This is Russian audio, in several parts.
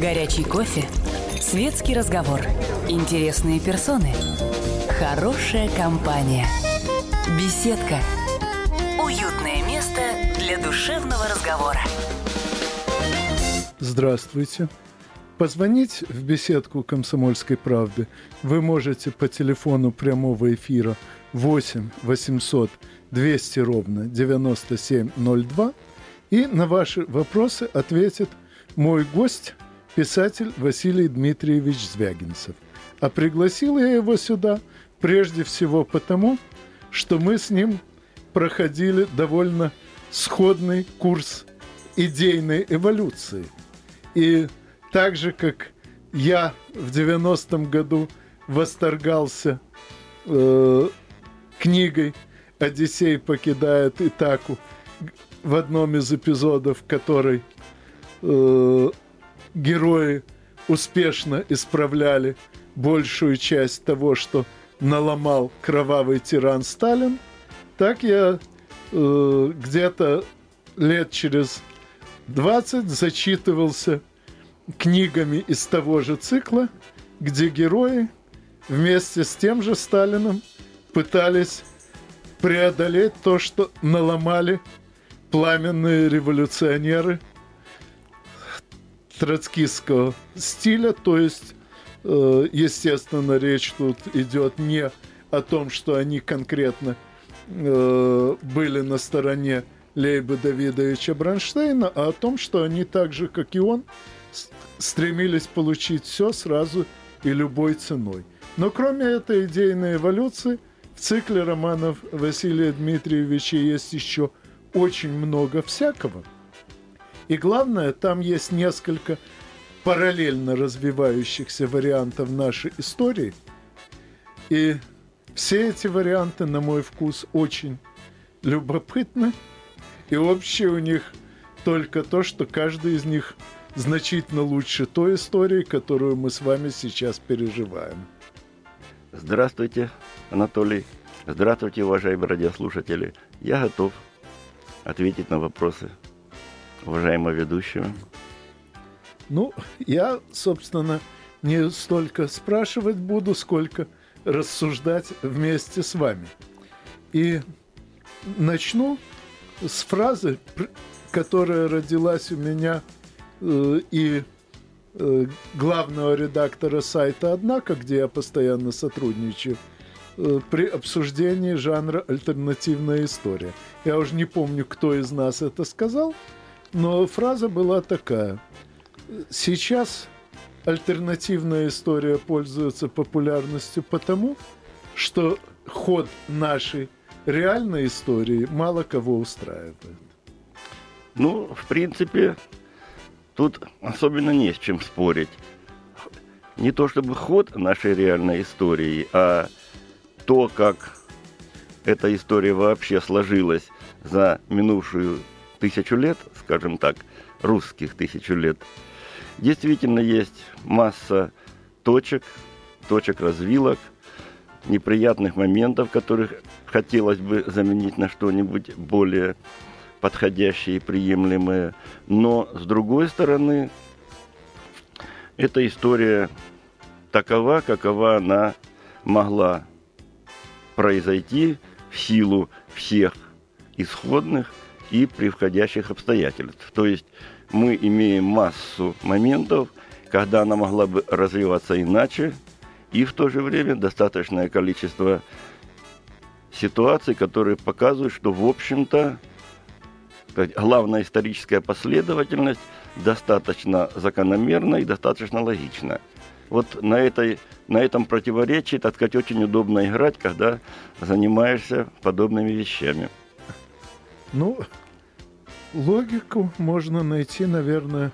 Горячий кофе. Светский разговор. Интересные персоны. Хорошая компания. Беседка. Уютное место для душевного разговора. Здравствуйте. Позвонить в беседку «Комсомольской правды» вы можете по телефону прямого эфира 8 800 200 ровно 9702 и на ваши вопросы ответит мой гость, писатель Василий Дмитриевич Звягинцев. А пригласил я его сюда прежде всего потому, что мы с ним проходили довольно сходный курс идейной эволюции. И так же, как я в 90-м году восторгался э, книгой «Одиссей покидает Итаку», в одном из эпизодов которой э, герои успешно исправляли большую часть того, что наломал кровавый тиран Сталин, так я э, где-то лет через 20 зачитывался книгами из того же цикла, где герои вместе с тем же Сталином пытались преодолеть то, что наломали пламенные революционеры троцкистского стиля, то есть, э, естественно, речь тут идет не о том, что они конкретно э, были на стороне Лейба Давидовича Бронштейна, а о том, что они так же, как и он, стремились получить все сразу и любой ценой. Но кроме этой идейной эволюции, в цикле романов Василия Дмитриевича есть еще очень много всякого. И главное, там есть несколько параллельно развивающихся вариантов нашей истории. И все эти варианты, на мой вкус, очень любопытны. И общее у них только то, что каждый из них значительно лучше той истории, которую мы с вами сейчас переживаем. Здравствуйте, Анатолий. Здравствуйте, уважаемые радиослушатели. Я готов ответить на вопросы уважаемого ведущего. Ну, я, собственно, не столько спрашивать буду, сколько рассуждать вместе с вами. И начну с фразы, которая родилась у меня э, и э, главного редактора сайта «Однако», где я постоянно сотрудничаю, э, при обсуждении жанра «альтернативная история». Я уже не помню, кто из нас это сказал, но фраза была такая. Сейчас альтернативная история пользуется популярностью потому, что ход нашей реальной истории мало кого устраивает. Ну, в принципе, тут особенно не с чем спорить. Не то чтобы ход нашей реальной истории, а то, как эта история вообще сложилась за минувшую тысячу лет, скажем так, русских тысячу лет, действительно есть масса точек, точек развилок, неприятных моментов, которых хотелось бы заменить на что-нибудь более подходящее и приемлемое. Но, с другой стороны, эта история такова, какова она могла произойти в силу всех исходных и превходящих обстоятельств. То есть мы имеем массу моментов, когда она могла бы развиваться иначе, и в то же время достаточное количество ситуаций, которые показывают, что, в общем-то, главная историческая последовательность достаточно закономерна и достаточно логична. Вот на, этой, на этом противоречии, так сказать, очень удобно играть, когда занимаешься подобными вещами. Ну, логику можно найти, наверное,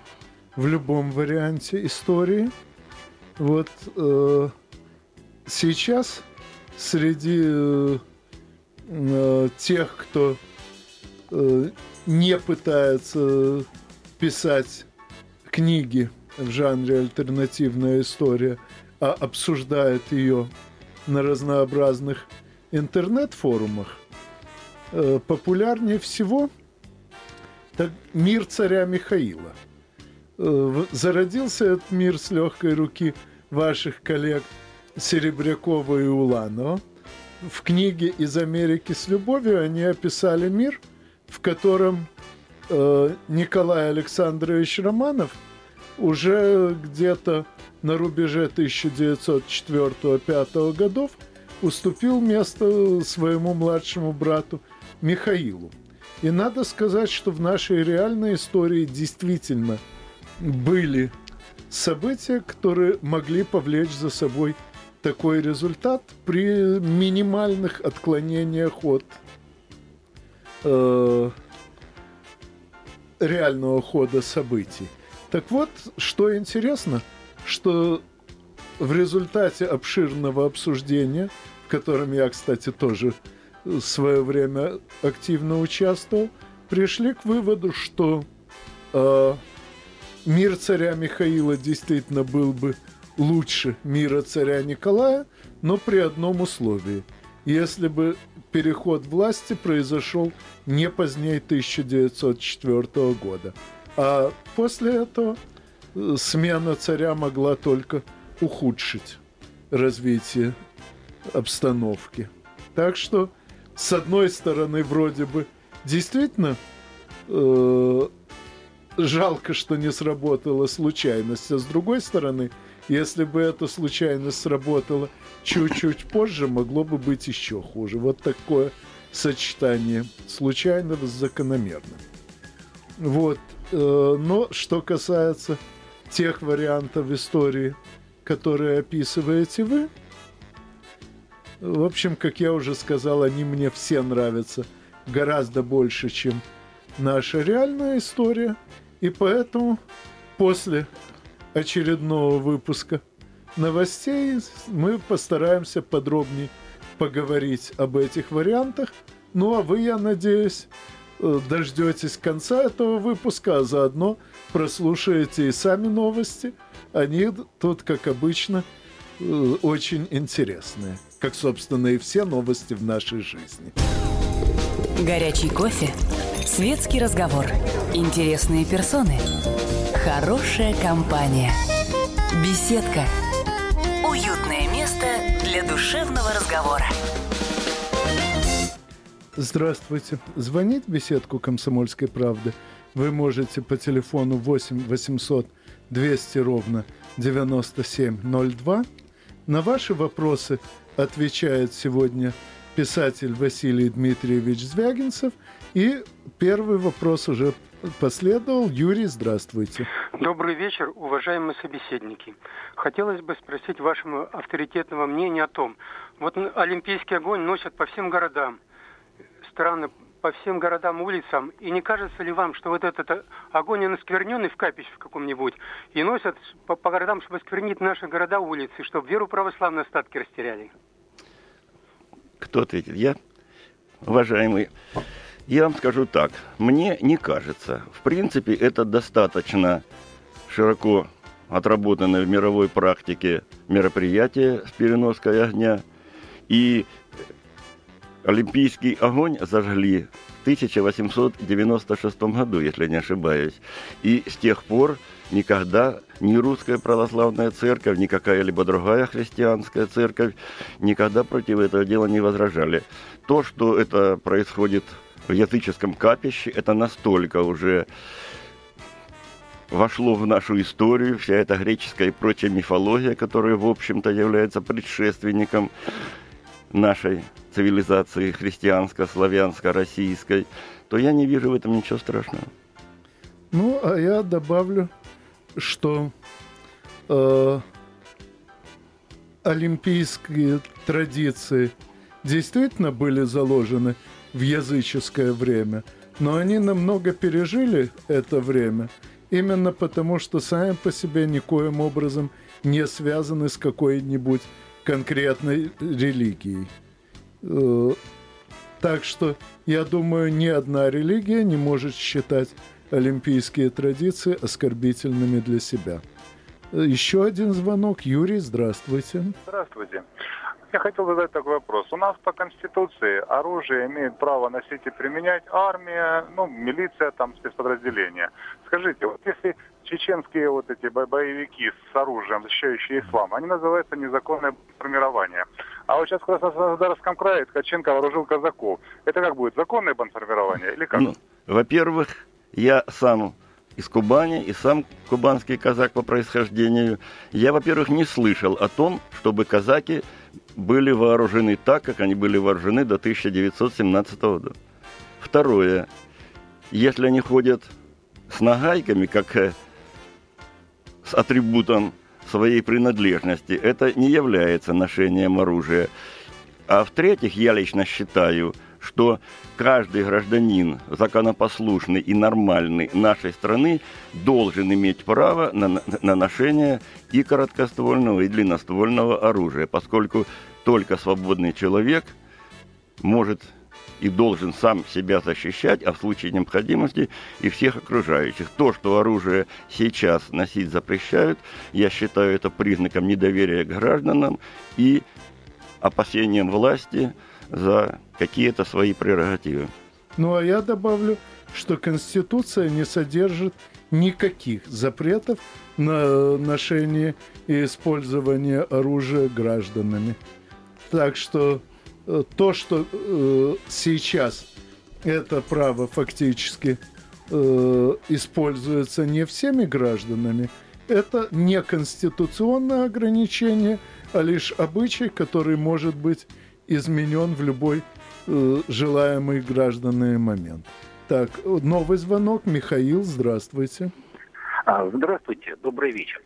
в любом варианте истории. Вот э, сейчас среди э, тех, кто э, не пытается писать книги в жанре альтернативная история, а обсуждает ее на разнообразных интернет-форумах, э, популярнее всего так, мир царя Михаила. Э, зародился этот мир с легкой руки ваших коллег Серебрякова и Уланова. В книге «Из Америки с любовью» они описали мир, в котором э, Николай Александрович Романов уже где-то на рубеже 1904-1905 годов уступил место своему младшему брату Михаилу. И надо сказать, что в нашей реальной истории действительно были события, которые могли повлечь за собой такой результат при минимальных отклонениях от э, реального хода событий. Так вот, что интересно, что в результате обширного обсуждения, в котором я, кстати, тоже в свое время активно участвовал, пришли к выводу, что э, мир царя Михаила действительно был бы лучше мира царя Николая, но при одном условии. Если бы переход власти произошел не позднее 1904 года. А после этого э, смена царя могла только ухудшить развитие обстановки. Так что, с одной стороны, вроде бы действительно э, жалко, что не сработала случайность, а с другой стороны, если бы эта случайность сработала чуть-чуть позже, могло бы быть еще хуже. Вот такое сочетание случайного с закономерным. Вот. Э, но что касается тех вариантов истории, которые описываете вы, в общем, как я уже сказал, они мне все нравятся гораздо больше, чем наша реальная история. И поэтому после очередного выпуска новостей мы постараемся подробнее поговорить об этих вариантах. Ну а вы, я надеюсь, э, дождетесь конца этого выпуска, а заодно прослушаете и сами новости. Они тут, как обычно, очень интересные, как, собственно, и все новости в нашей жизни. Горячий кофе, светский разговор, интересные персоны, хорошая компания, беседка, уютное место для душевного разговора. Здравствуйте. Звонить в беседку «Комсомольской правды» вы можете по телефону 8 800 200 ровно 9702. На ваши вопросы отвечает сегодня писатель Василий Дмитриевич Звягинцев. И первый вопрос уже последовал. Юрий, здравствуйте. Добрый вечер, уважаемые собеседники. Хотелось бы спросить вашего авторитетного мнения о том, вот олимпийский огонь носят по всем городам, страны по всем городам, улицам. И не кажется ли вам, что вот этот огонь, он оскверненный в капище в каком-нибудь, и носят по, по городам, чтобы осквернить наши города, улицы, чтобы веру православной остатки растеряли? Кто ответит? Я? Уважаемый, я вам скажу так. Мне не кажется. В принципе, это достаточно широко отработанное в мировой практике мероприятие с переноской огня. И Олимпийский огонь зажгли в 1896 году, если не ошибаюсь. И с тех пор никогда ни русская православная церковь, ни какая-либо другая христианская церковь никогда против этого дела не возражали. То, что это происходит в языческом капище, это настолько уже вошло в нашу историю, вся эта греческая и прочая мифология, которая, в общем-то, является предшественником нашей цивилизации христианско-славянско-российской, то я не вижу в этом ничего страшного. Ну, а я добавлю, что э, олимпийские традиции действительно были заложены в языческое время, но они намного пережили это время, именно потому что сами по себе никоим образом не связаны с какой-нибудь конкретной религией. Э, так что, я думаю, ни одна религия не может считать олимпийские традиции оскорбительными для себя. Э, еще один звонок. Юрий, здравствуйте. Здравствуйте. Я хотел задать такой вопрос. У нас по Конституции оружие имеет право носить и применять армия, ну, милиция, там, спецподразделения. Скажите, вот если чеченские вот эти боевики с оружием, защищающие ислам, они называются незаконное формирование. А вот сейчас в Краснодарском крае Ткаченко вооружил казаков. Это как будет, законное бандформирование или как? Ну, во-первых, я сам из Кубани и сам кубанский казак по происхождению. Я, во-первых, не слышал о том, чтобы казаки были вооружены так, как они были вооружены до 1917 года. Второе. Если они ходят с нагайками, как э, с атрибутом своей принадлежности, это не является ношением оружия. А в-третьих, я лично считаю, что каждый гражданин, законопослушный и нормальный нашей страны, должен иметь право на, на ношение и короткоствольного, и длинноствольного оружия, поскольку только свободный человек может и должен сам себя защищать, а в случае необходимости и всех окружающих. То, что оружие сейчас носить запрещают, я считаю это признаком недоверия к гражданам и опасением власти за какие-то свои прерогативы. Ну а я добавлю, что Конституция не содержит никаких запретов на ношение и использование оружия гражданами. Так что Э, то, что э, сейчас это право фактически э, используется не всеми гражданами, это не конституционное ограничение, а лишь обычай, который может быть изменен в любой э, желаемый гражданный момент. Так, новый звонок. Михаил, здравствуйте. А, здравствуйте, добрый вечер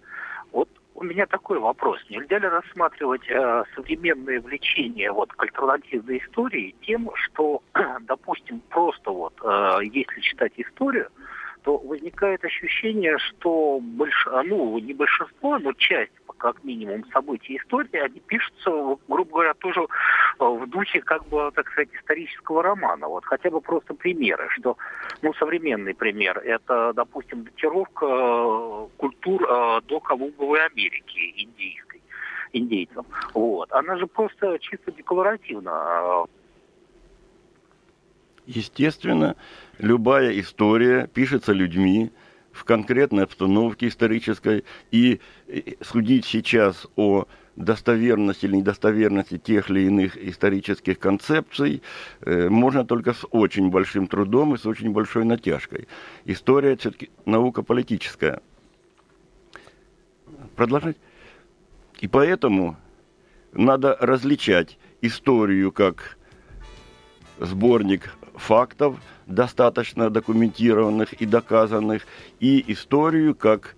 у меня такой вопрос. Нельзя ли рассматривать э, современное влечение вот, к альтернативной истории тем, что, допустим, просто вот, э, если читать историю, то возникает ощущение, что больш... ну, не большинство, но часть, как минимум, событий истории, они пишутся, грубо говоря, тоже в духе, как бы, так сказать, исторического романа. Вот хотя бы просто примеры, что, ну, современный пример, это, допустим, датировка э, культур э, до Колумбовой Америки, индийской, индейцам. Вот. Она же просто чисто декларативна Естественно, любая история пишется людьми в конкретной обстановке исторической, и судить сейчас о достоверности или недостоверности тех или иных исторических концепций э, можно только с очень большим трудом и с очень большой натяжкой. История все-таки наука политическая. Продолжать? И поэтому надо различать историю как сборник фактов, достаточно документированных и доказанных, и историю как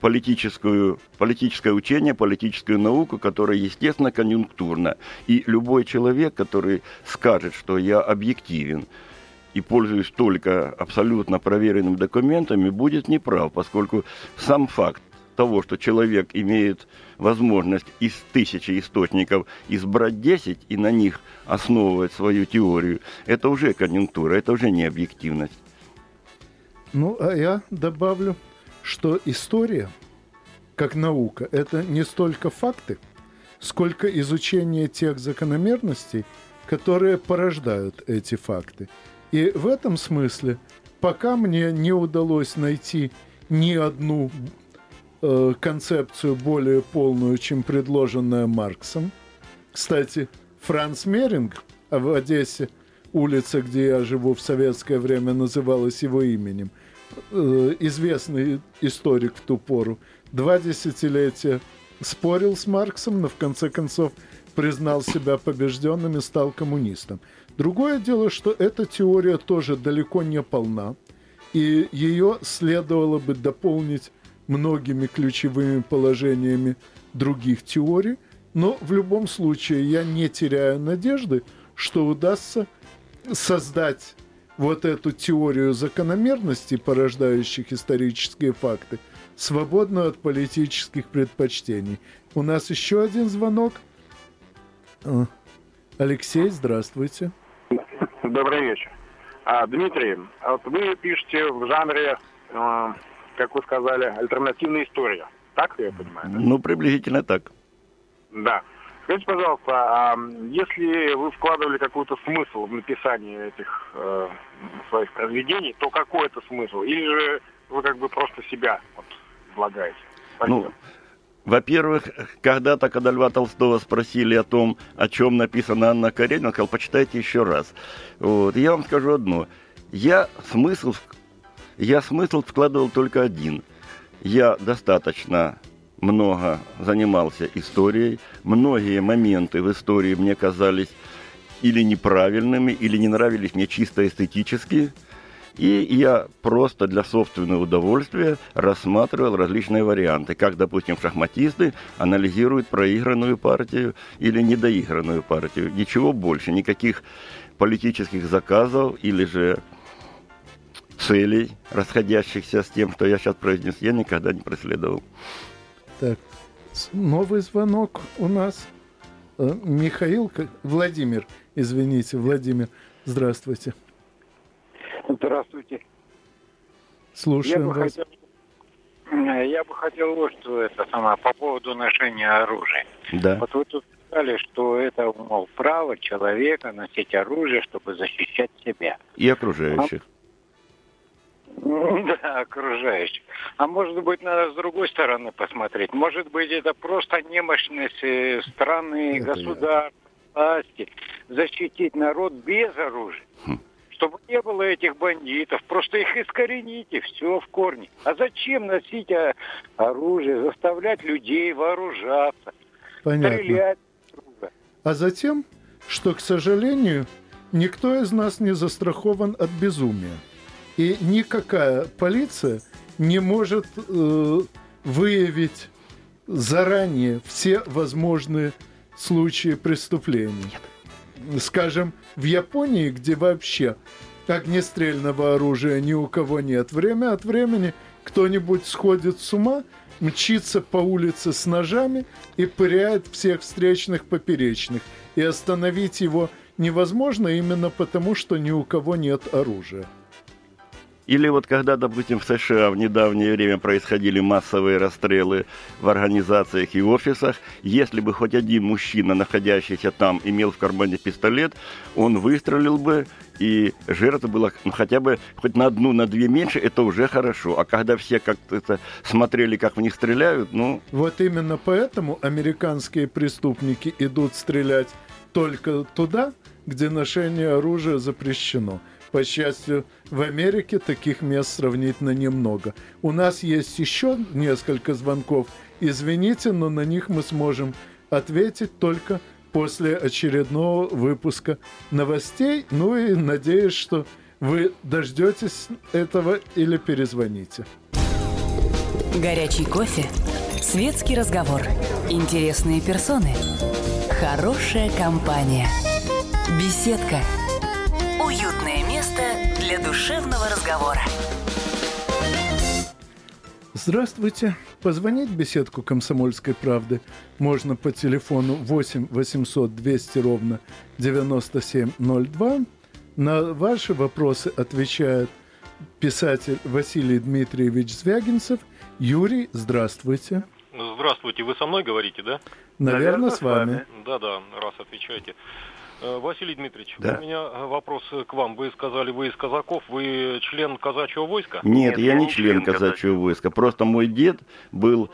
политическую, политическое учение, политическую науку, которая, естественно, конъюнктурна. И любой человек, который скажет, что я объективен, и пользуюсь только абсолютно проверенными документами, будет неправ, поскольку сам факт того, что человек имеет возможность из тысячи источников избрать 10 и на них основывать свою теорию, это уже конъюнктура, это уже не объективность. Ну, а я добавлю, что история, как наука, это не столько факты, сколько изучение тех закономерностей, которые порождают эти факты. И в этом смысле, пока мне не удалось найти ни одну э, концепцию более полную, чем предложенная Марксом. Кстати, Франц Меринг, в Одессе улица, где я живу в советское время, называлась его именем, э, известный историк в ту пору, два десятилетия спорил с Марксом, но в конце концов признал себя побежденным и стал коммунистом. Другое дело, что эта теория тоже далеко не полна, и ее следовало бы дополнить многими ключевыми положениями других теорий, но в любом случае я не теряю надежды, что удастся создать вот эту теорию закономерностей, порождающих исторические факты, свободную от политических предпочтений. У нас еще один звонок. А, Алексей, здравствуйте. Добрый вечер. А, Дмитрий, вот вы пишете в жанре э, как вы сказали, альтернативная история. Так я понимаю? Ну, приблизительно так. Да. Скажите, пожалуйста, а если вы вкладывали какой-то смысл в написание этих э, своих произведений, то какой это смысл? Или же вы как бы просто себя вот, излагаете? Спасибо. Ну, во-первых, когда-то, когда Льва Толстого спросили о том, о чем написана Анна Каренина, он сказал, почитайте еще раз. Вот. Я вам скажу одно. Я смысл, я смысл вкладывал только один. Я достаточно много занимался историей. Многие моменты в истории мне казались или неправильными, или не нравились мне чисто эстетически. И я просто для собственного удовольствия рассматривал различные варианты, как, допустим, шахматисты анализируют проигранную партию или недоигранную партию. Ничего больше, никаких политических заказов или же целей, расходящихся с тем, что я сейчас произнес, я никогда не преследовал. Так, новый звонок у нас. Э, Михаил, Владимир, извините, Владимир, здравствуйте. Здравствуйте. Слушаем я бы вас. Хотел, я бы хотел вот что это самое, по поводу ношения оружия. Да. Вот вы тут сказали, что это, мол, право человека носить оружие, чтобы защищать себя. И окружающих. Да, окружающих. А может быть, надо с другой стороны посмотреть. Может быть, это просто немощность э, страны, Это государства, власти защитить народ без оружия. Хм. Чтобы не было этих бандитов, просто их искорените, все в корне. А зачем носить а, оружие, заставлять людей вооружаться, Понятно. стрелять друг друга? А затем, что, к сожалению, никто из нас не застрахован от безумия. И никакая полиция не может э, выявить заранее все возможные случаи преступлений. Скажем, в Японии, где вообще огнестрельного оружия ни у кого нет, время от времени кто-нибудь сходит с ума, мчится по улице с ножами и пыряет всех встречных поперечных. И остановить его невозможно именно потому, что ни у кого нет оружия. Или вот когда, допустим, в США в недавнее время происходили массовые расстрелы в организациях и офисах, если бы хоть один мужчина, находящийся там, имел в кармане пистолет, он выстрелил бы, и жертва была ну, хотя бы хоть на одну, на две меньше, это уже хорошо. А когда все как-то смотрели, как в них стреляют, ну... Вот именно поэтому американские преступники идут стрелять только туда, где ношение оружия запрещено. По счастью, в Америке таких мест сравнительно немного. У нас есть еще несколько звонков. Извините, но на них мы сможем ответить только после очередного выпуска новостей. Ну и надеюсь, что вы дождетесь этого или перезвоните. Горячий кофе, светский разговор, интересные персоны, хорошая компания, беседка, для душевного разговора. Здравствуйте. Позвонить в беседку «Комсомольской правды» можно по телефону 8 800 200 ровно 9702. На ваши вопросы отвечает писатель Василий Дмитриевич Звягинцев. Юрий, здравствуйте. Здравствуйте, вы со мной говорите, да? Наверное, с вами. Да-да, раз отвечаете. Э, Василий Дмитриевич, Да. у меня э, вопрос к вам. Вы сказали, вы из казаков, вы член казачьего войска? Нет, Нет, я я не член член казачьего войска. Просто мой дед был.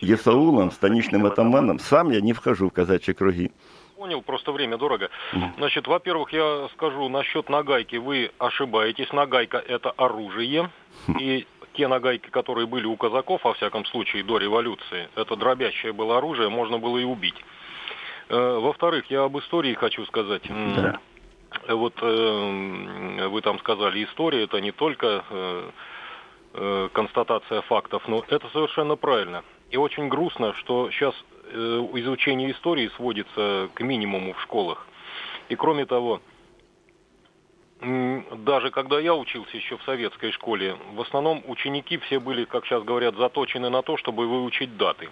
Есаулом, станичным атаманом. Сам я не вхожу в казачьи круги. Понял, просто время дорого. Значит, во-первых, я скажу насчет нагайки. Вы ошибаетесь. Нагайка – это оружие. И те нагайки, которые были у казаков, во всяком случае, до революции, это дробящее было оружие, можно было и убить. Э, Во-вторых, я об истории хочу сказать. Да. Вот э, вы там сказали, история это не только э, констатация фактов, но это совершенно правильно. И очень грустно, что сейчас изучение истории сводится к минимуму в школах. И кроме того, даже когда я учился еще в советской школе, в основном ученики все были, как сейчас говорят, заточены на то, чтобы выучить даты.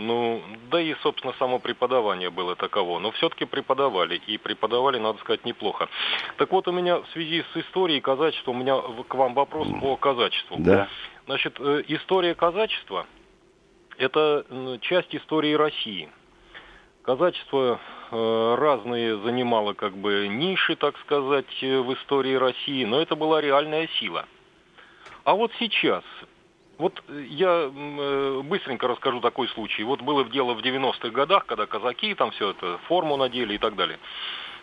Ну, да и, собственно, само преподавание было таково. Но все-таки преподавали, и преподавали, надо сказать, неплохо. Так вот, у меня в связи с историей казачества, у меня к вам вопрос по казачеству. Да. Значит, э, история казачества – это часть истории России. Казачество э, разные занимало как бы ниши, так сказать, э, в истории России, но это была реальная сила. А вот сейчас, вот я э, быстренько расскажу такой случай. Вот было дело в 90-х годах, когда казаки там все это, форму надели и так далее.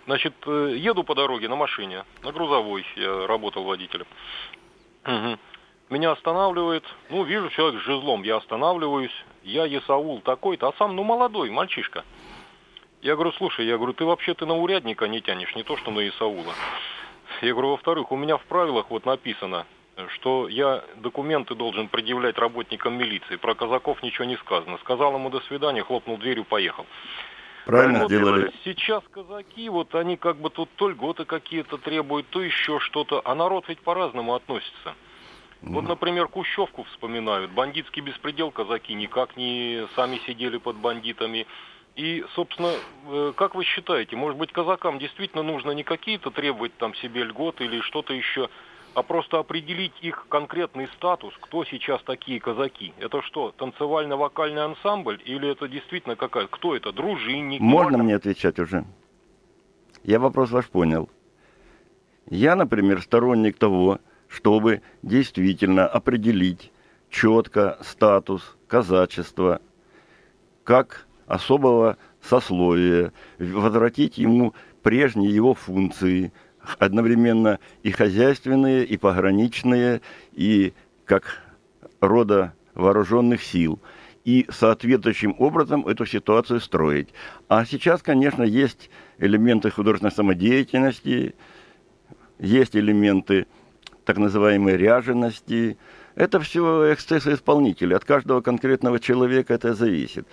Значит, э, еду по дороге на машине, на грузовой, я работал водителем. Угу. Меня останавливает, ну, вижу человек с жезлом, я останавливаюсь, я Есаул такой-то, а сам, ну, молодой, мальчишка. Я говорю, слушай, я говорю, ты вообще ты на урядника не тянешь, не то что на Исаула. Я говорю, во-вторых, у меня в правилах вот написано, что я документы должен предъявлять работникам милиции. Про казаков ничего не сказано. Сказал ему до свидания, хлопнул дверью, поехал. Правильно вот сделали. Сейчас казаки, вот они как бы тут то льготы какие-то требуют, то еще что-то. А народ ведь по-разному относится. Вот, например, Кущевку вспоминают. Бандитский беспредел казаки никак не сами сидели под бандитами. И, собственно, э, как вы считаете, может быть, казакам действительно нужно не какие-то требовать там себе льготы или что-то еще, а просто определить их конкретный статус, кто сейчас такие казаки. Это что, танцевально-вокальный ансамбль или это действительно какая? Кто это? Дружинник? Можно мне отвечать уже? Я вопрос ваш понял. Я, например, сторонник того, чтобы действительно определить четко статус казачества как особого сословия, возвратить ему прежние его функции – одновременно и хозяйственные, и пограничные, и как рода вооруженных сил и соответствующим образом эту ситуацию строить. А сейчас, конечно, есть элементы художественной самодеятельности, есть элементы так называемой ряжености. Это все эксцессы исполнителей. От каждого конкретного человека это зависит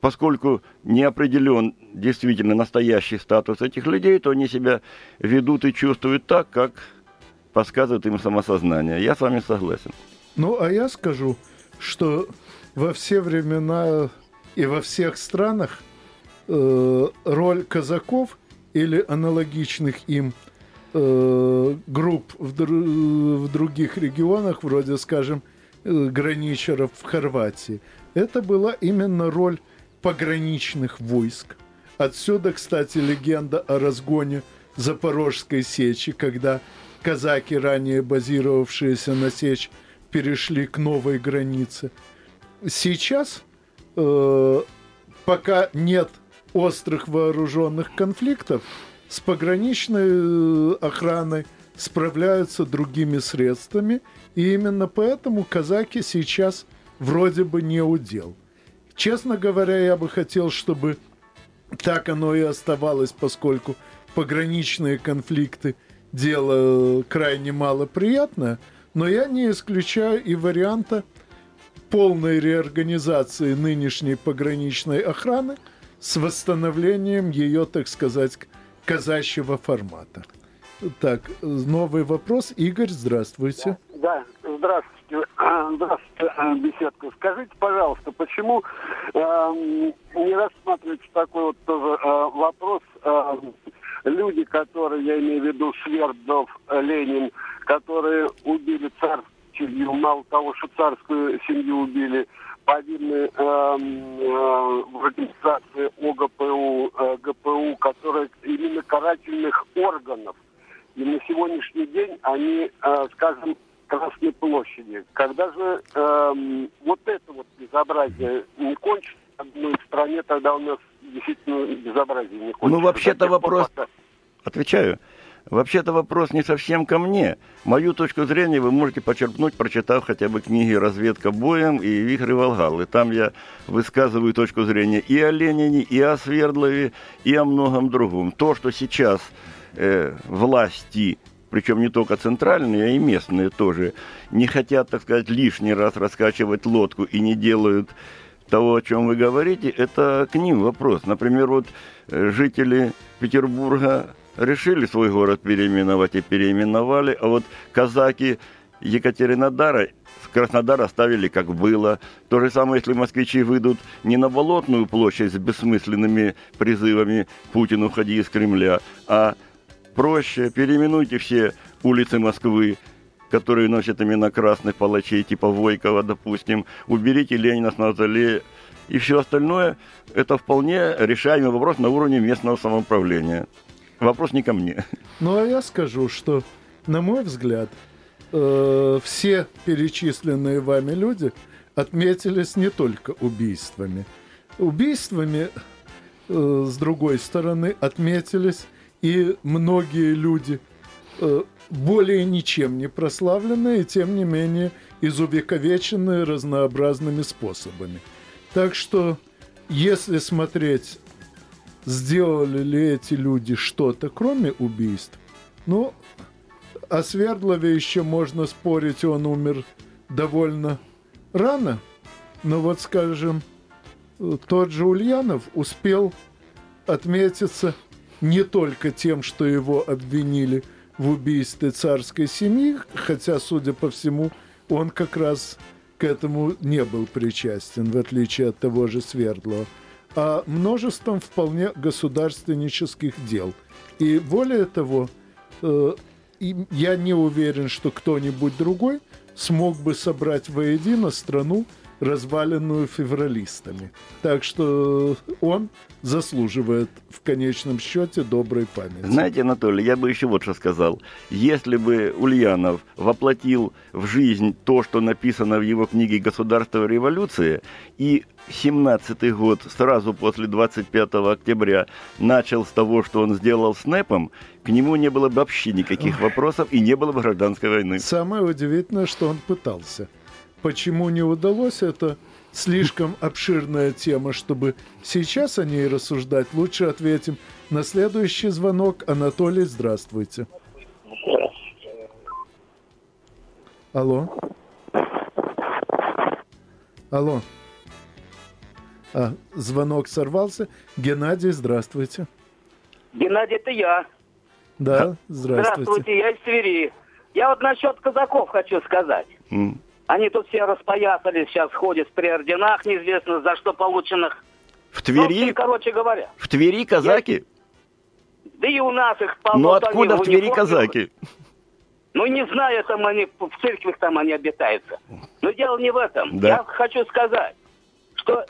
поскольку не определен действительно настоящий статус этих людей, то они себя ведут и чувствуют так, как подсказывает им самосознание. Я с вами согласен. Ну, а я скажу, что во все времена и во всех странах э, роль казаков или аналогичных им э, групп в, др- в других регионах, вроде, скажем, э, граничеров в Хорватии, это была именно роль пограничных войск. Отсюда, кстати, легенда о разгоне Запорожской сечи, когда казаки, ранее базировавшиеся на сечь, перешли к новой границе. Сейчас, э, пока нет острых вооруженных конфликтов, с пограничной э, охраной справляются другими средствами, и именно поэтому казаки сейчас вроде бы не удел. Честно говоря, я бы хотел, чтобы так оно и оставалось, поскольку пограничные конфликты – дело крайне малоприятное, но я не исключаю и варианта полной реорганизации нынешней пограничной охраны с восстановлением ее, так сказать, казачьего формата. Так, новый вопрос. Игорь, здравствуйте. Да, здравствуйте. Здравствуйте, э, беседка. Скажите, пожалуйста, почему э, не рассматривается такой вот тоже э, вопрос э, люди, которые, я имею в виду Свердлов, Ленин, которые убили царскую, мало того, что царскую семью убили, повинны э, э, в организации ОГПУ, э, ГПУ, которые именно карательных органов. И на сегодняшний день они, э, скажем, Красной площади. Когда же эм, вот это вот безобразие не кончится в одной стране, тогда у нас действительно безобразие не кончится. Ну, вообще-то вопрос... Отвечаю. Вообще-то вопрос не совсем ко мне. Мою точку зрения вы можете почерпнуть, прочитав хотя бы книги «Разведка боем» и «Вихрь Волгалы». Там я высказываю точку зрения и о Ленине, и о Свердлове, и о многом другом. То, что сейчас э, власти причем не только центральные, а и местные тоже, не хотят, так сказать, лишний раз раскачивать лодку и не делают того, о чем вы говорите, это к ним вопрос. Например, вот э, жители Петербурга решили свой город переименовать и переименовали, а вот казаки Екатеринодара с Краснодара оставили как было. То же самое, если москвичи выйдут не на Болотную площадь с бессмысленными призывами «Путин, уходи из Кремля», а проще, переименуйте все улицы Москвы, которые носят имена красных палачей, типа Войкова, допустим, уберите Ленина с Мавзолея, и все остальное – это вполне решаемый вопрос на уровне местного самоуправления. Вопрос не ко мне. Ну, а я скажу, что, на мой взгляд, э, все перечисленные вами люди отметились не только убийствами. Убийствами, э, с другой стороны, отметились и многие люди, э, более ничем не прославленные, тем не менее изувековеченные разнообразными способами. Так что, если смотреть, сделали ли эти люди что-то, кроме убийств, ну, о Свердлове еще можно спорить, он умер довольно рано, но вот, скажем, тот же Ульянов успел отметиться не только тем, что его обвинили в убийстве царской семьи, хотя, судя по всему, он как раз к этому не был причастен, в отличие от того же Свердлова, а множеством вполне государственнических дел. И более того, э, я не уверен, что кто-нибудь другой смог бы собрать воедино страну, разваленную февралистами. Так что он заслуживает в конечном счете доброй памяти. Знаете, Анатолий, я бы еще вот что сказал. Если бы Ульянов воплотил в жизнь то, что написано в его книге «Государство и революция», и 17-й год, сразу после 25 октября, начал с того, что он сделал с НЭПом, к нему не было бы вообще никаких вопросов и не было бы гражданской войны. Самое удивительное, что он пытался. Почему не удалось, это слишком обширная тема, чтобы сейчас о ней рассуждать. Лучше ответим на следующий звонок. Анатолий, здравствуйте. Алло. Алло. А, звонок сорвался. Геннадий, здравствуйте. Геннадий, это я. Да, здравствуйте. Здравствуйте, я из Твери. Я вот насчет казаков хочу сказать. М. Они тут все распоясались, сейчас ходят при орденах, неизвестно за что полученных. В Ну, в Твери, общем, короче говоря. в Твери казаки? Да и у нас их полно. Ну они откуда в Твери казаки? Ну, не знаю, там они, в церквях там они обитаются. Но дело не в этом. Да. Я хочу сказать, что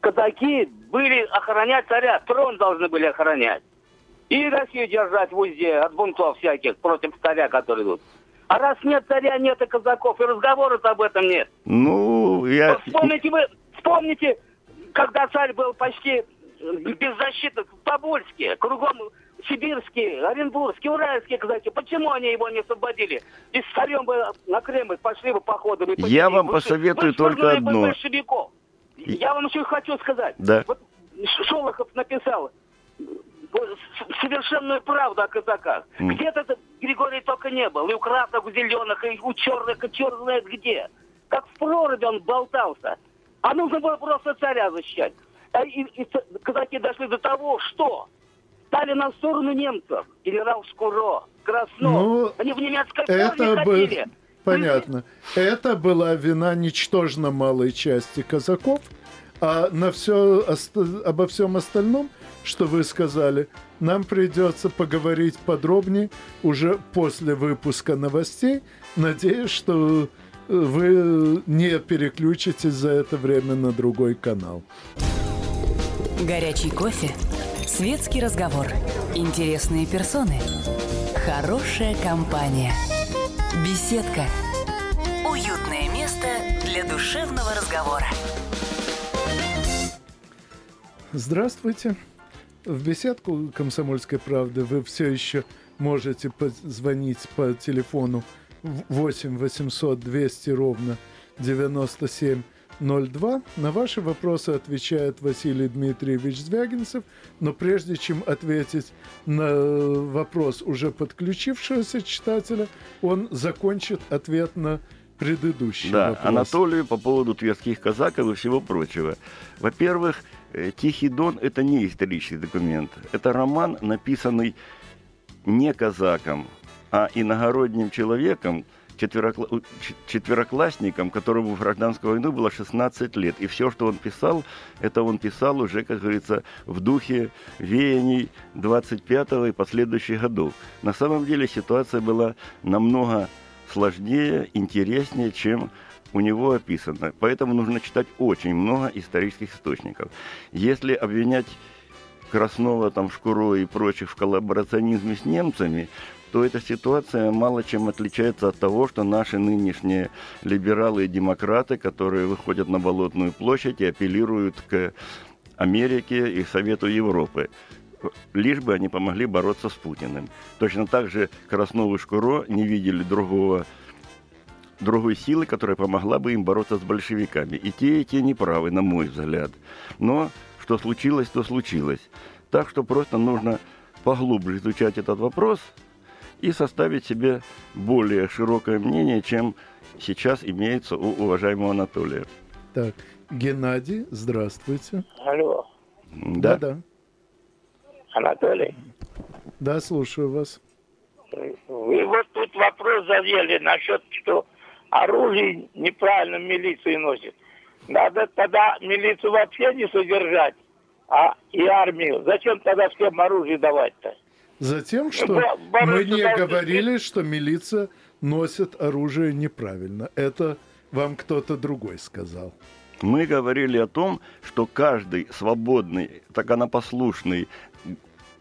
казаки были охранять царя, трон должны были охранять. И Россию держать в узде от бунтов всяких против царя, которые идут. А раз нет царя, нет и казаков, и разговоров об этом нет. Ну, я... Вспомните вы, вспомните, когда царь был почти беззащитный в Тобольске, кругом сибирские, оренбургские, уральские казаки. Почему они его не освободили? И с царем бы на Кремль пошли бы походом. и Я вам посоветую вы только одно. большевиков. Я вам еще хочу сказать. Да. Вот Шолохов написал вот совершенную правду о казаках. М. Где-то этот Григорий только не был. И у красных, у зеленых, и у черных, и черт знает где. Как в проруби он болтался. А нужно было просто царя защищать. А и, и казаки дошли до того, что стали на сторону немцев. Генерал Шкуро, Краснов. Ну, Они в немецкой Это бы... ходили. Понятно. Это была вина ничтожно малой части казаков, а на все, обо всем остальном, что вы сказали, нам придется поговорить подробнее уже после выпуска новостей. Надеюсь, что э, вы не переключитесь за это время на другой канал. Горячий кофе. Светский разговор. Интересные персоны. Хорошая компания. Беседка. Уютное место для душевного разговора. Здравствуйте. В беседку «Комсомольской правды» вы все еще можете позвонить по телефону 8 800 200 ровно 9702. На ваши вопросы отвечает Василий Дмитриевич Звягинцев. Но прежде чем ответить на вопрос уже подключившегося читателя, он закончит ответ на предыдущий Да, вопрос. Анатолию по поводу тверских казаков и всего прочего. Во-первых, «Тихий дон» – это не исторический документ. Это роман, написанный не казаком, а иногородним человеком, четверокла- четвероклассником, которому в гражданскую войну было 16 лет. И все, что он писал, это он писал уже, как говорится, в духе веяний 25-го и последующих годов. На самом деле ситуация была намного сложнее, интереснее, чем у него описано. Поэтому нужно читать очень много исторических источников. Если обвинять Краснова, там, Шкуро и прочих в коллаборационизме с немцами, то эта ситуация мало чем отличается от того, что наши нынешние либералы и демократы, которые выходят на Болотную площадь и апеллируют к Америке и Совету Европы лишь бы они помогли бороться с Путиным. Точно так же Краснов и Шкуро не видели другого другой силы, которая помогла бы им бороться с большевиками. И те, и те неправы, на мой взгляд. Но что случилось, то случилось. Так что просто нужно поглубже изучать этот вопрос и составить себе более широкое мнение, чем сейчас имеется у уважаемого Анатолия. Так, Геннадий, здравствуйте. Алло. Да? Да, Анатолий. да, слушаю вас. Вы вот тут вопрос задели насчет, что оружие неправильно милиции носит. Надо тогда милицию вообще не содержать, а и армию. Зачем тогда всем оружие давать-то? Затем, что Бо- бороться мы не должны говорили, что милиция носит оружие неправильно. Это вам кто-то другой сказал. Мы говорили о том, что каждый свободный, законопослушный,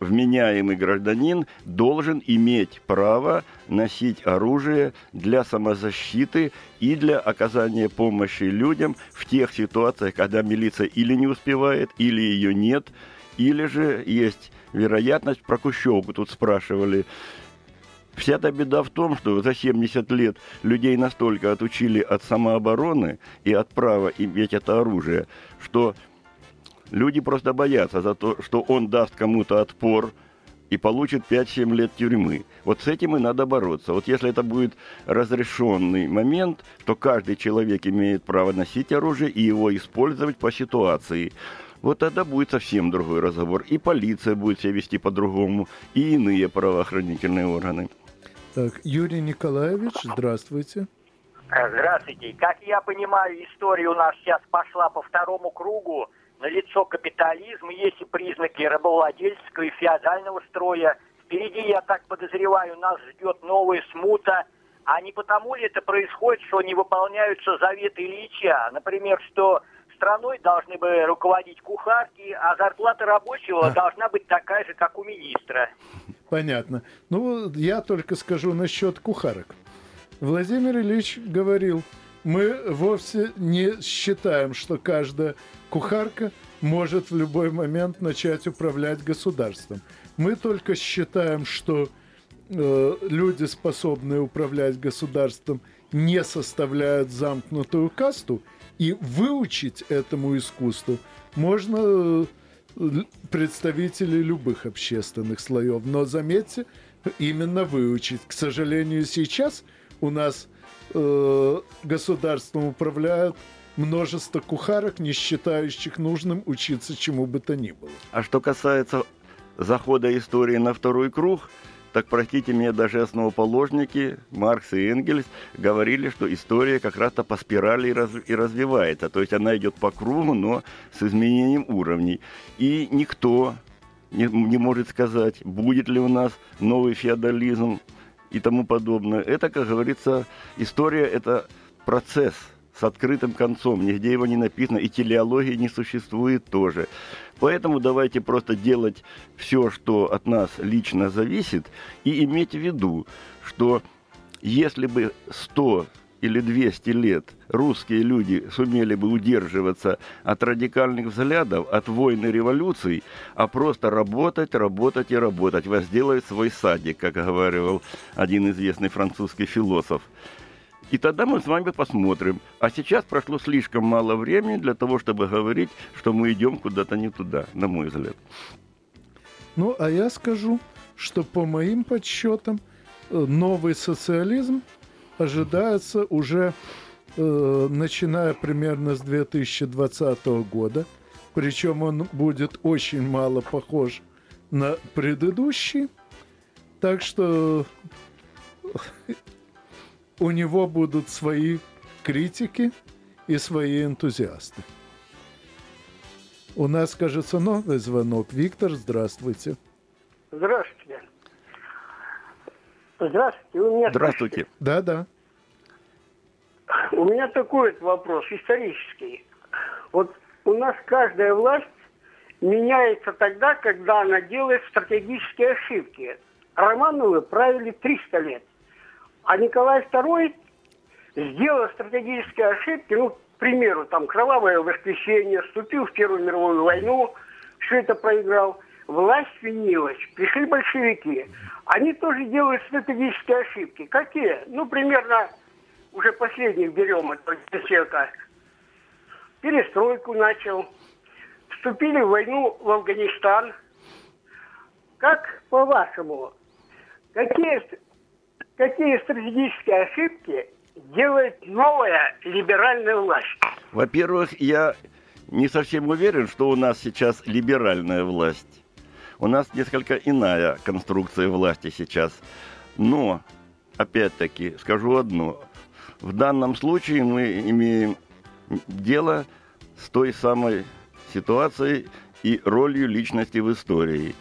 вменяемый гражданин должен иметь право носить оружие для самозащиты и для оказания помощи людям в тех ситуациях, когда милиция или не успевает, или ее нет, или же есть вероятность, про Кущевку тут спрашивали, Вся эта беда в том, что за 70 лет людей настолько отучили от самообороны и от права иметь это оружие, что люди просто боятся за то, что он даст кому-то отпор и получит 5-7 лет тюрьмы. Вот с этим и надо бороться. Вот если это будет разрешенный момент, то каждый человек имеет право носить оружие и его использовать по ситуации. Вот тогда будет совсем другой разговор. И полиция будет себя вести по-другому, и иные правоохранительные органы. Так, Юрий Николаевич, здравствуйте. Э, Здравствуйте. Как я понимаю, история у нас сейчас пошла по второму кругу. На лицо капитализм, есть и признаки рабовладельческого и феодального строя. Впереди, я так подозреваю, нас ждет новая смута. А не потому ли это происходит, что не выполняются заветы Ильича? Например, что страной должны бы руководить кухарки, а зарплата рабочего должна быть такая же, как у министра. Понятно. Ну, я только скажу насчет кухарок. Владимир Ильич говорил, мы вовсе не считаем, что каждая кухарка может в любой момент начать управлять государством. Мы только считаем, что э, люди, способные управлять государством, не составляют замкнутую касту, и выучить этому искусству можно э, представителей любых общественных слоев. Но заметьте, именно выучить. К сожалению, сейчас у нас э, государством управляют множество кухарок, не считающих нужным учиться чему бы то ни было. А что касается захода истории на второй круг, так простите меня, даже основоположники Маркс и Энгельс говорили, что история как раз-то по спирали и, и развивается. То есть она идет по кругу, но с изменением уровней. И никто не, не может сказать, будет ли у нас новый феодализм и тому подобное. Это, как говорится, история – это процесс с открытым концом. Нигде его не написано, и телеологии не существует тоже. Поэтому давайте просто делать все, что от нас лично зависит, и иметь в виду, что если бы 100 или 200 лет русские люди сумели бы удерживаться от радикальных взглядов, от войн и революций, а просто работать, работать и работать, возделывать свой садик, как говорил один известный французский философ. И тогда мы с вами посмотрим. А сейчас прошло слишком мало времени для того, чтобы говорить, что мы идем куда-то не туда, на мой взгляд. Ну, а я скажу, что по моим подсчетам э, новый социализм ожидается уже э, начиная примерно с 2020 года. Причем он будет очень мало похож на предыдущий. Так что у него будут свои критики и свои энтузиасты. У нас, кажется, новый звонок. Виктор, здравствуйте. Здравствуйте. Здравствуйте. Вы меня Здравствуйте. Да, да. У меня такой вот вопрос исторический. Вот у нас каждая власть меняется тогда, когда она делает стратегические ошибки. Романовы правили 300 лет. А Николай II сделал стратегические ошибки, ну, к примеру, там, кровавое воскресенье, вступил в Первую мировую войну, все это проиграл. Власть сменилась, пришли большевики. Они тоже делают стратегические ошибки. Какие? Ну, примерно, уже последних берем этого человека. Перестройку начал. Вступили в войну в Афганистан. Как по-вашему, какие, какие стратегические ошибки делает новая либеральная власть? Во-первых, я не совсем уверен, что у нас сейчас либеральная власть. У нас несколько иная конструкция власти сейчас. Но, опять-таки, скажу одно. В данном случае мы имеем дело с той самой ситуацией и ролью личности в истории.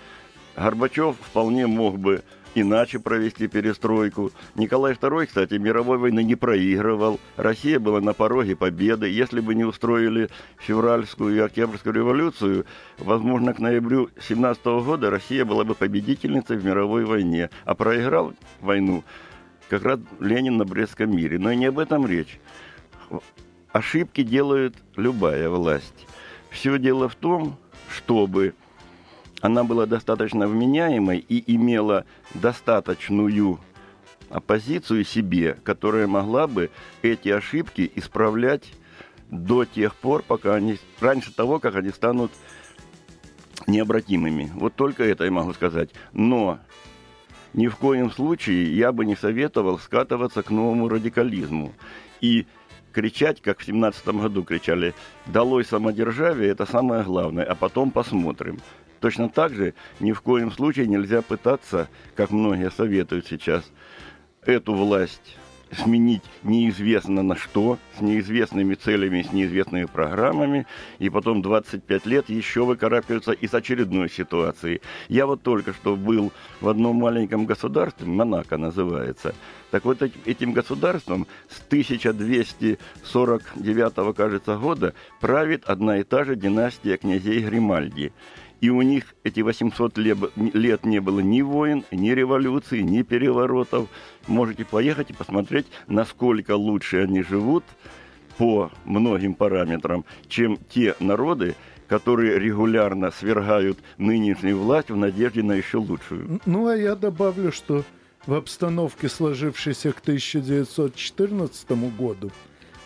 Горбачев вполне мог бы иначе провести перестройку. Николай II, кстати, мировой войны не проигрывал. Россия была на пороге победы. Если бы не устроили февральскую и октябрьскую революцию, возможно, к ноябрю 17 года Россия была бы победительницей в мировой войне. А проиграл войну как раз Ленин на Брестском мире. Но и не об этом речь. Ошибки делает любая власть. Все дело в том, чтобы она была достаточно вменяемой и имела достаточную оппозицию себе, которая могла бы эти ошибки исправлять до тех пор, пока они, раньше того, как они станут необратимыми. Вот только это я могу сказать. Но ни в коем случае я бы не советовал скатываться к новому радикализму. И кричать, как в 17 году кричали, «Долой самодержавие» – это самое главное, а потом посмотрим. Точно так же ни в коем случае нельзя пытаться, как многие советуют сейчас, эту власть сменить неизвестно на что, с неизвестными целями, с неизвестными программами, и потом 25 лет еще выкарабкиваются из очередной ситуации. Я вот только что был в одном маленьком государстве, Монако называется. Так вот этим государством с 1249, кажется, года правит одна и та же династия князей Гримальди. И у них эти 800 лет не было ни войн, ни революций, ни переворотов. Можете поехать и посмотреть, насколько лучше они живут по многим параметрам, чем те народы, которые регулярно свергают нынешнюю власть в надежде на еще лучшую. Ну, а я добавлю, что в обстановке, сложившейся к 1914 году,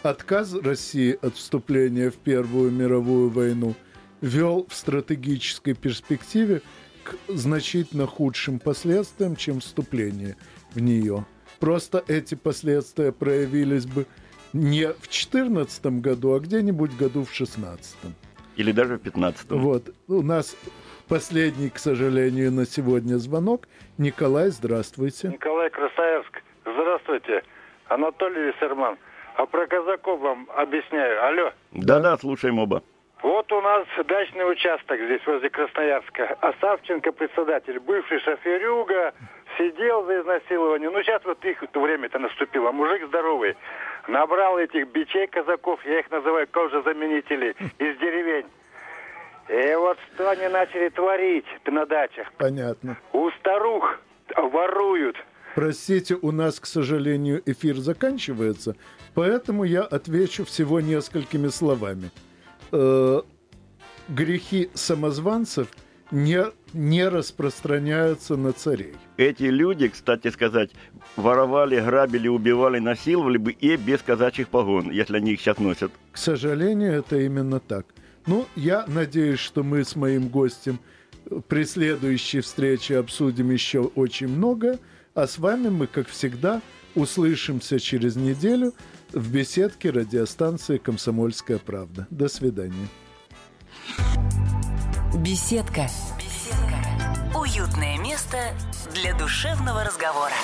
отказ России от вступления в Первую мировую войну – вел в стратегической перспективе к значительно худшим последствиям, чем вступление в нее. Просто эти последствия проявились бы не в 2014 году, а где-нибудь году в 2016. Или даже в 2015. Вот. У нас последний, к сожалению, на сегодня звонок. Николай, здравствуйте. Николай Красноярск. Здравствуйте. Анатолий Виссерман. А про казаков вам объясняю. Алло. Да-да, слушаем оба. Вот у нас дачный участок здесь, возле Красноярска. А Савченко, председатель, бывший шоферюга, сидел за изнасилование. Ну, сейчас вот их время-то наступило. Мужик здоровый. Набрал этих бичей казаков, я их называю кожезаменители, из деревень. И вот что они начали творить на дачах. Понятно. У старух воруют. Простите, у нас, к сожалению, эфир заканчивается, поэтому я отвечу всего несколькими словами э, грехи самозванцев не, не распространяются на царей. Эти люди, кстати сказать, воровали, грабили, убивали, насиловали бы и без казачьих погон, если они их сейчас носят. К сожалению, это именно так. Ну, я надеюсь, что мы с моим гостем при следующей встрече обсудим еще очень много, а с вами мы, как всегда, услышимся через неделю – в беседке радиостанции «Комсомольская правда». До свидания. Беседка. Беседка. Уютное место для душевного разговора.